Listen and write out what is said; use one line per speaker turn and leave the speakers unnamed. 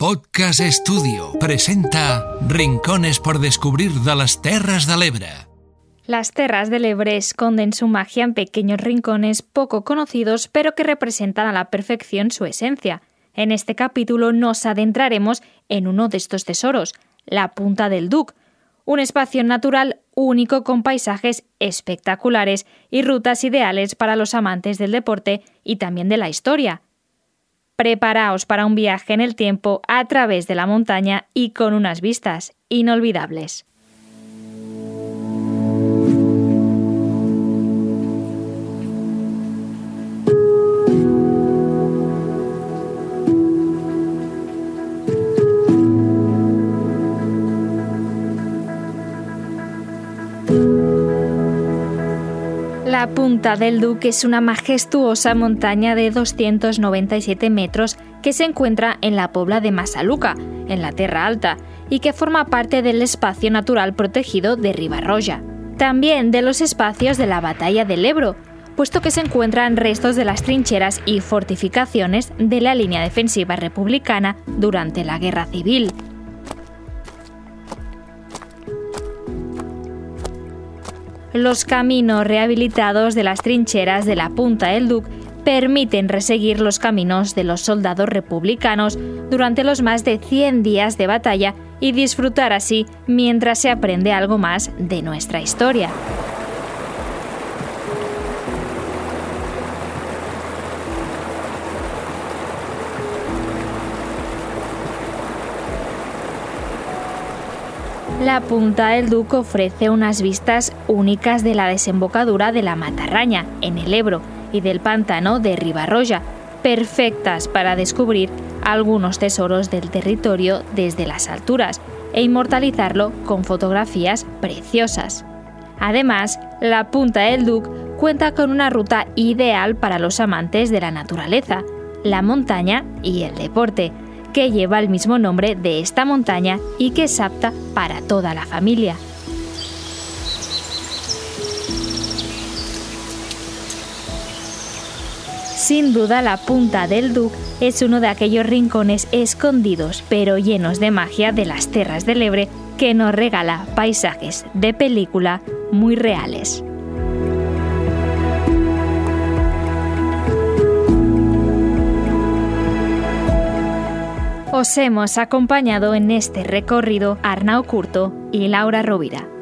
Podcast Estudio presenta Rincones por descubrir de las Terras de l'Ebre.
Las Terras del Ebre esconden su magia en pequeños rincones poco conocidos, pero que representan a la perfección su esencia. En este capítulo nos adentraremos en uno de estos tesoros, la Punta del Duc, un espacio natural único con paisajes espectaculares y rutas ideales para los amantes del deporte y también de la historia. Preparaos para un viaje en el tiempo a través de la montaña y con unas vistas inolvidables. La punta del Duque es una majestuosa montaña de 297 metros que se encuentra en la pobla de Masaluca, en la Tierra Alta, y que forma parte del espacio natural protegido de Ribarroya. También de los espacios de la Batalla del Ebro, puesto que se encuentran restos de las trincheras y fortificaciones de la línea defensiva republicana durante la Guerra Civil. Los caminos rehabilitados de las trincheras de la Punta del Duc permiten reseguir los caminos de los soldados republicanos durante los más de 100 días de batalla y disfrutar así mientras se aprende algo más de nuestra historia. La Punta del Duque ofrece unas vistas únicas de la desembocadura de la Matarraña, en el Ebro, y del pantano de Ribarroya, perfectas para descubrir algunos tesoros del territorio desde las alturas e inmortalizarlo con fotografías preciosas. Además, la Punta del Duc cuenta con una ruta ideal para los amantes de la naturaleza, la montaña y el deporte, que lleva el mismo nombre de esta montaña y que es apta para toda la familia. Sin duda la punta del Duc es uno de aquellos rincones escondidos pero llenos de magia de las tierras del Ebre que nos regala paisajes de película muy reales. Os hemos acompañado en este recorrido Arnau Curto y Laura Rovira.